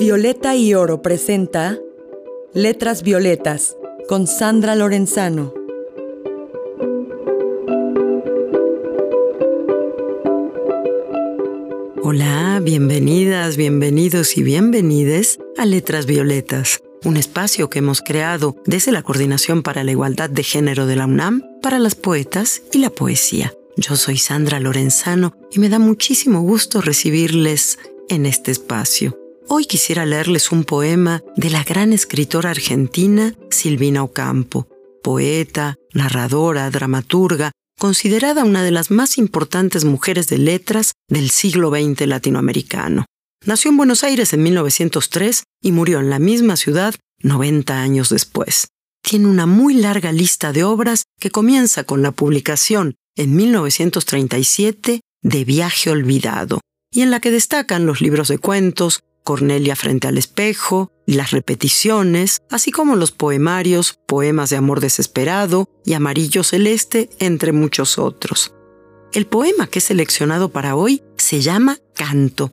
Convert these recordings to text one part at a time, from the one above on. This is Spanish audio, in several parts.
Violeta y Oro presenta Letras Violetas con Sandra Lorenzano. Hola, bienvenidas, bienvenidos y bienvenides a Letras Violetas, un espacio que hemos creado desde la Coordinación para la Igualdad de Género de la UNAM para las poetas y la poesía. Yo soy Sandra Lorenzano y me da muchísimo gusto recibirles en este espacio. Hoy quisiera leerles un poema de la gran escritora argentina Silvina Ocampo, poeta, narradora, dramaturga, considerada una de las más importantes mujeres de letras del siglo XX latinoamericano. Nació en Buenos Aires en 1903 y murió en la misma ciudad 90 años después. Tiene una muy larga lista de obras que comienza con la publicación en 1937 de Viaje Olvidado, y en la que destacan los libros de cuentos, Cornelia frente al espejo, las repeticiones, así como los poemarios, Poemas de Amor Desesperado y Amarillo Celeste, entre muchos otros. El poema que he seleccionado para hoy se llama Canto.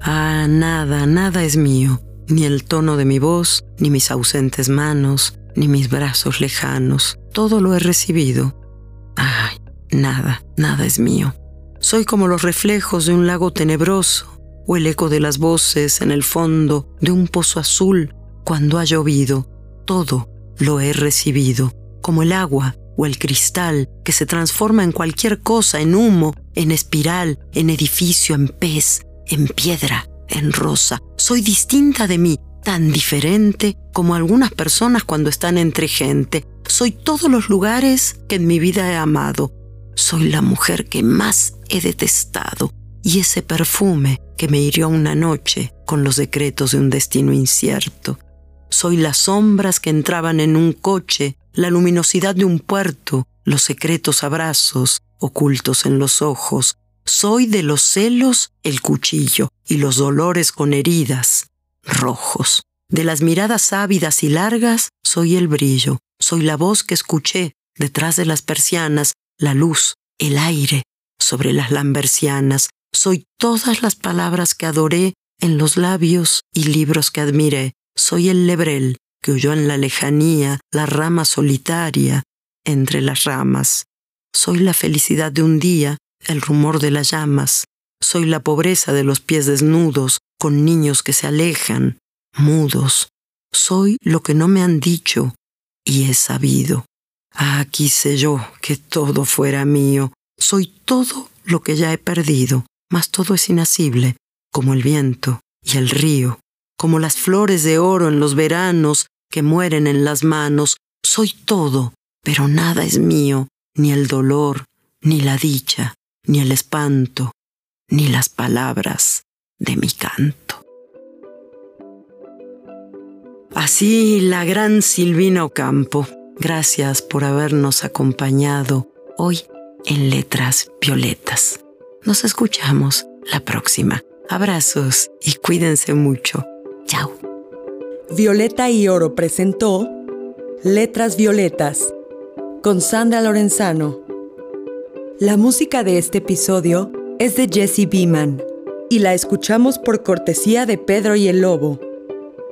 Ah, nada, nada es mío, ni el tono de mi voz, ni mis ausentes manos, ni mis brazos lejanos. Todo lo he recibido nada, nada es mío. Soy como los reflejos de un lago tenebroso o el eco de las voces en el fondo de un pozo azul cuando ha llovido. Todo lo he recibido, como el agua o el cristal que se transforma en cualquier cosa, en humo, en espiral, en edificio, en pez, en piedra, en rosa. Soy distinta de mí, tan diferente como algunas personas cuando están entre gente, soy todos los lugares que en mi vida he amado. Soy la mujer que más he detestado y ese perfume que me hirió una noche con los decretos de un destino incierto. Soy las sombras que entraban en un coche, la luminosidad de un puerto, los secretos abrazos ocultos en los ojos. Soy de los celos el cuchillo y los dolores con heridas rojos. De las miradas ávidas y largas soy el brillo, soy la voz que escuché detrás de las persianas, la luz, el aire sobre las lambercianas. Soy todas las palabras que adoré en los labios y libros que admiré. Soy el lebrel que oyó en la lejanía la rama solitaria entre las ramas. Soy la felicidad de un día, el rumor de las llamas. Soy la pobreza de los pies desnudos, con niños que se alejan, mudos. Soy lo que no me han dicho, y he sabido. Ah, quise yo que todo fuera mío. Soy todo lo que ya he perdido, mas todo es inasible, como el viento y el río, como las flores de oro en los veranos que mueren en las manos. Soy todo, pero nada es mío, ni el dolor, ni la dicha, ni el espanto, ni las palabras de mi canto. Así la gran Silvina Ocampo, gracias por habernos acompañado hoy en Letras Violetas. Nos escuchamos la próxima. Abrazos y cuídense mucho. Chao. Violeta y Oro presentó Letras Violetas con Sandra Lorenzano. La música de este episodio es de Jesse Beeman y la escuchamos por cortesía de Pedro y el Lobo.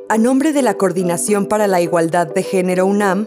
A nombre de la Coordinación para la Igualdad de Género UNAM,